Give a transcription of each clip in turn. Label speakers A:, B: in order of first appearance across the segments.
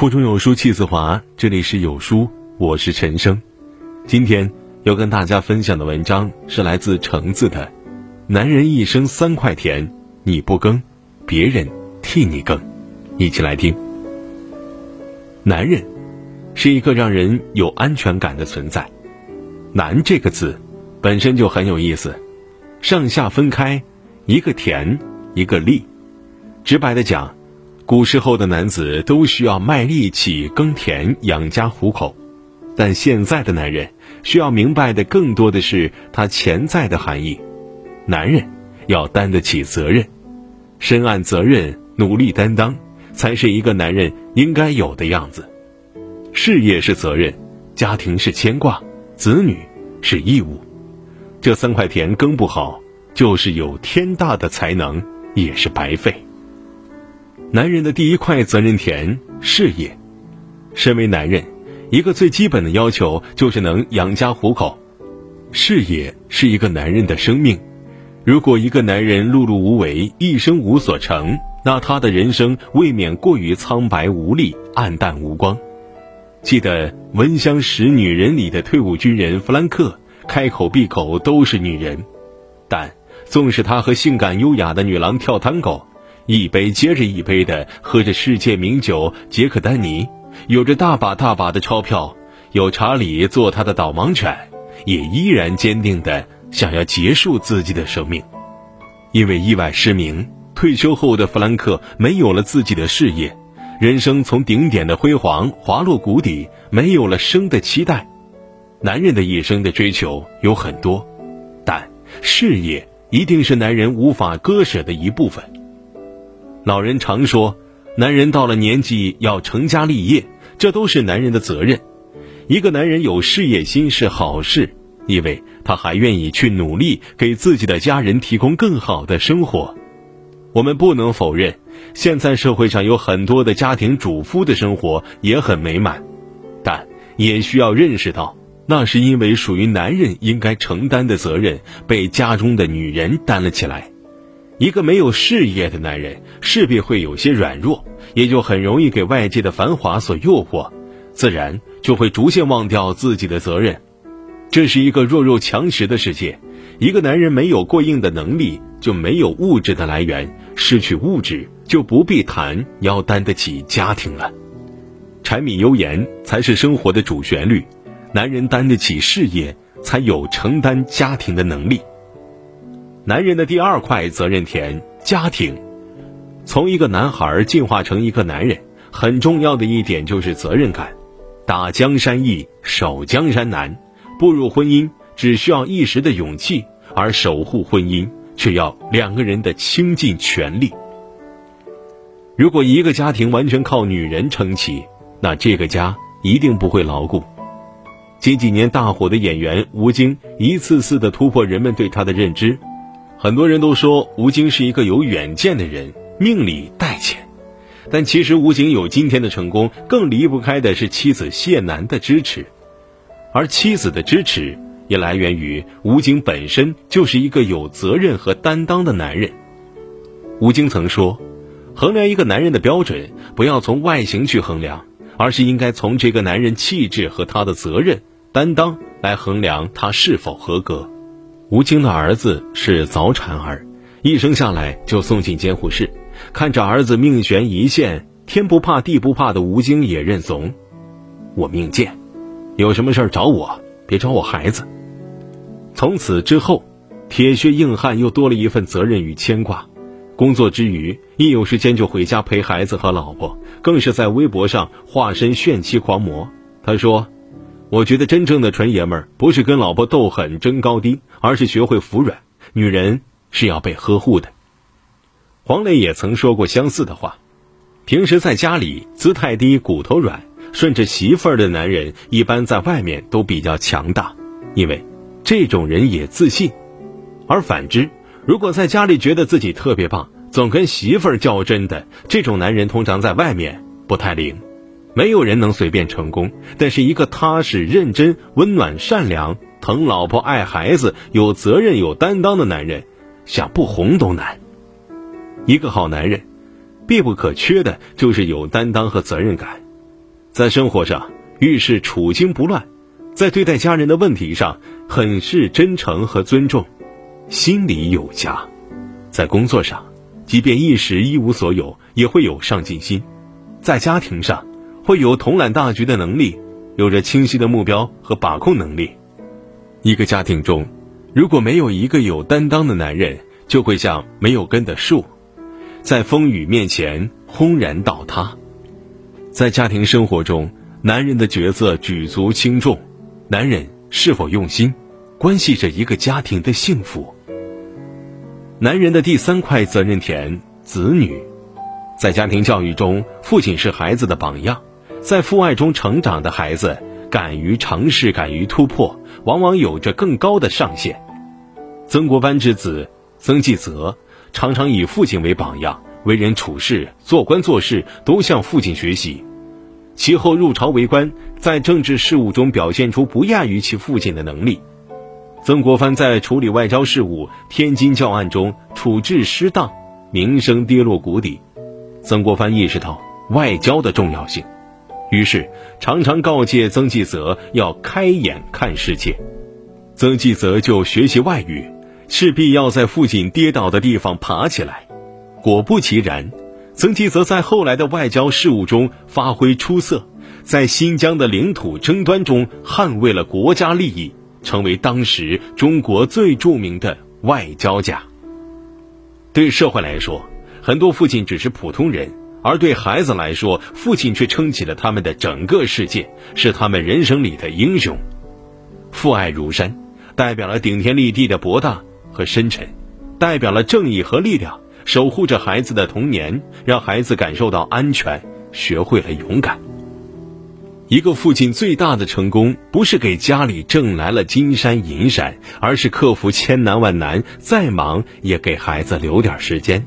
A: 腹中有书气自华，这里是有书，我是陈生。今天要跟大家分享的文章是来自橙子的《男人一生三块田，你不耕，别人替你耕》，一起来听。男人是一个让人有安全感的存在，“男”这个字本身就很有意思，上下分开，一个田，一个力。直白的讲。古时候的男子都需要卖力气耕田养家糊口，但现在的男人需要明白的更多的是他潜在的含义。男人要担得起责任，深谙责任，努力担当，才是一个男人应该有的样子。事业是责任，家庭是牵挂，子女是义务。这三块田耕不好，就是有天大的才能也是白费。男人的第一块责任田事业，身为男人，一个最基本的要求就是能养家糊口。事业是一个男人的生命，如果一个男人碌碌无为，一生无所成，那他的人生未免过于苍白无力、黯淡无光。记得《闻香识女人》里的退伍军人弗兰克，开口闭口都是女人，但纵使他和性感优雅的女郎跳探戈。一杯接着一杯的喝着世界名酒杰克丹尼，有着大把大把的钞票，有查理做他的导盲犬，也依然坚定的想要结束自己的生命。因为意外失明，退休后的弗兰克没有了自己的事业，人生从顶点的辉煌滑落谷底，没有了生的期待。男人的一生的追求有很多，但事业一定是男人无法割舍的一部分。老人常说，男人到了年纪要成家立业，这都是男人的责任。一个男人有事业心是好事，因为他还愿意去努力，给自己的家人提供更好的生活。我们不能否认，现在社会上有很多的家庭主妇的生活也很美满，但也需要认识到，那是因为属于男人应该承担的责任被家中的女人担了起来。一个没有事业的男人，势必会有些软弱，也就很容易给外界的繁华所诱惑，自然就会逐渐忘掉自己的责任。这是一个弱肉强食的世界，一个男人没有过硬的能力，就没有物质的来源，失去物质就不必谈要担得起家庭了。柴米油盐才是生活的主旋律，男人担得起事业，才有承担家庭的能力。男人的第二块责任田，家庭。从一个男孩进化成一个男人，很重要的一点就是责任感。打江山易，守江山难。步入婚姻只需要一时的勇气，而守护婚姻却要两个人的倾尽全力。如果一个家庭完全靠女人撑起，那这个家一定不会牢固。近几年大火的演员吴京，一次次的突破人们对他的认知。很多人都说吴京是一个有远见的人，命里带钱。但其实吴京有今天的成功，更离不开的是妻子谢楠的支持，而妻子的支持也来源于吴京本身就是一个有责任和担当的男人。吴京曾说：“衡量一个男人的标准，不要从外形去衡量，而是应该从这个男人气质和他的责任担当来衡量他是否合格。”吴京的儿子是早产儿，一生下来就送进监护室。看着儿子命悬一线，天不怕地不怕的吴京也认怂。我命贱，有什么事儿找我，别找我孩子。从此之后，铁血硬汉又多了一份责任与牵挂。工作之余，一有时间就回家陪孩子和老婆，更是在微博上化身炫妻狂魔。他说。我觉得真正的纯爷们儿不是跟老婆斗狠争高低，而是学会服软。女人是要被呵护的。黄磊也曾说过相似的话：平时在家里姿态低、骨头软，顺着媳妇儿的男人，一般在外面都比较强大，因为这种人也自信。而反之，如果在家里觉得自己特别棒，总跟媳妇儿较真的这种男人，通常在外面不太灵。没有人能随便成功，但是一个踏实、认真、温暖、善良、疼老婆、爱孩子、有责任、有担当的男人，想不红都难。一个好男人，必不可缺的就是有担当和责任感。在生活上遇事处惊不乱，在对待家人的问题上很是真诚和尊重，心里有家；在工作上，即便一时一无所有，也会有上进心；在家庭上，会有统揽大局的能力，有着清晰的目标和把控能力。一个家庭中，如果没有一个有担当的男人，就会像没有根的树，在风雨面前轰然倒塌。在家庭生活中，男人的角色举足轻重，男人是否用心，关系着一个家庭的幸福。男人的第三块责任田——子女，在家庭教育中，父亲是孩子的榜样，在父爱中成长的孩子，敢于尝试，敢于突破，往往有着更高的上限。曾国藩之子。曾纪泽常常以父亲为榜样，为人处事、做官做事都向父亲学习。其后入朝为官，在政治事务中表现出不亚于其父亲的能力。曾国藩在处理外交事务、天津教案中处置失当，名声跌落谷底。曾国藩意识到外交的重要性，于是常常告诫曾纪泽要开眼看世界。曾纪泽就学习外语。势必要在父亲跌倒的地方爬起来。果不其然，曾纪泽在后来的外交事务中发挥出色，在新疆的领土争端中捍卫了国家利益，成为当时中国最著名的外交家。对社会来说，很多父亲只是普通人，而对孩子来说，父亲却撑起了他们的整个世界，是他们人生里的英雄。父爱如山，代表了顶天立地的博大。和深沉，代表了正义和力量，守护着孩子的童年，让孩子感受到安全，学会了勇敢。一个父亲最大的成功，不是给家里挣来了金山银山，而是克服千难万难，再忙也给孩子留点时间。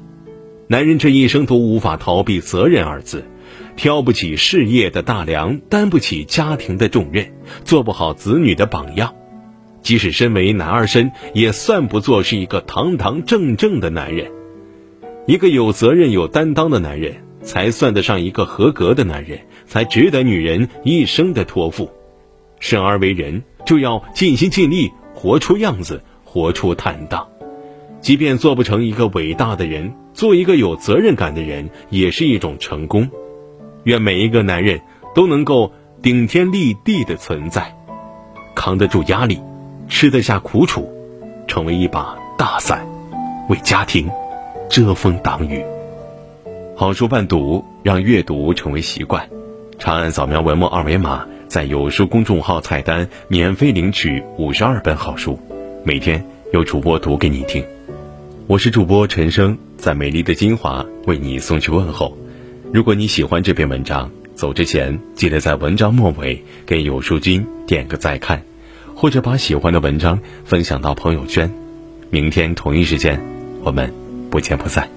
A: 男人这一生都无法逃避责任二字，挑不起事业的大梁，担不起家庭的重任，做不好子女的榜样。即使身为男儿身，也算不作是一个堂堂正正的男人。一个有责任、有担当的男人，才算得上一个合格的男人，才值得女人一生的托付。生而为人，就要尽心尽力，活出样子，活出坦荡。即便做不成一个伟大的人，做一个有责任感的人，也是一种成功。愿每一个男人都能够顶天立地的存在，扛得住压力。吃得下苦楚，成为一把大伞，为家庭遮风挡雨。好书伴读，让阅读成为习惯。长按扫描文末二维码，在有书公众号菜单免费领取五十二本好书，每天有主播读给你听。我是主播陈生，在美丽的金华为你送去问候。如果你喜欢这篇文章，走之前记得在文章末尾给有书君点个再看。或者把喜欢的文章分享到朋友圈，明天同一时间，我们不见不散。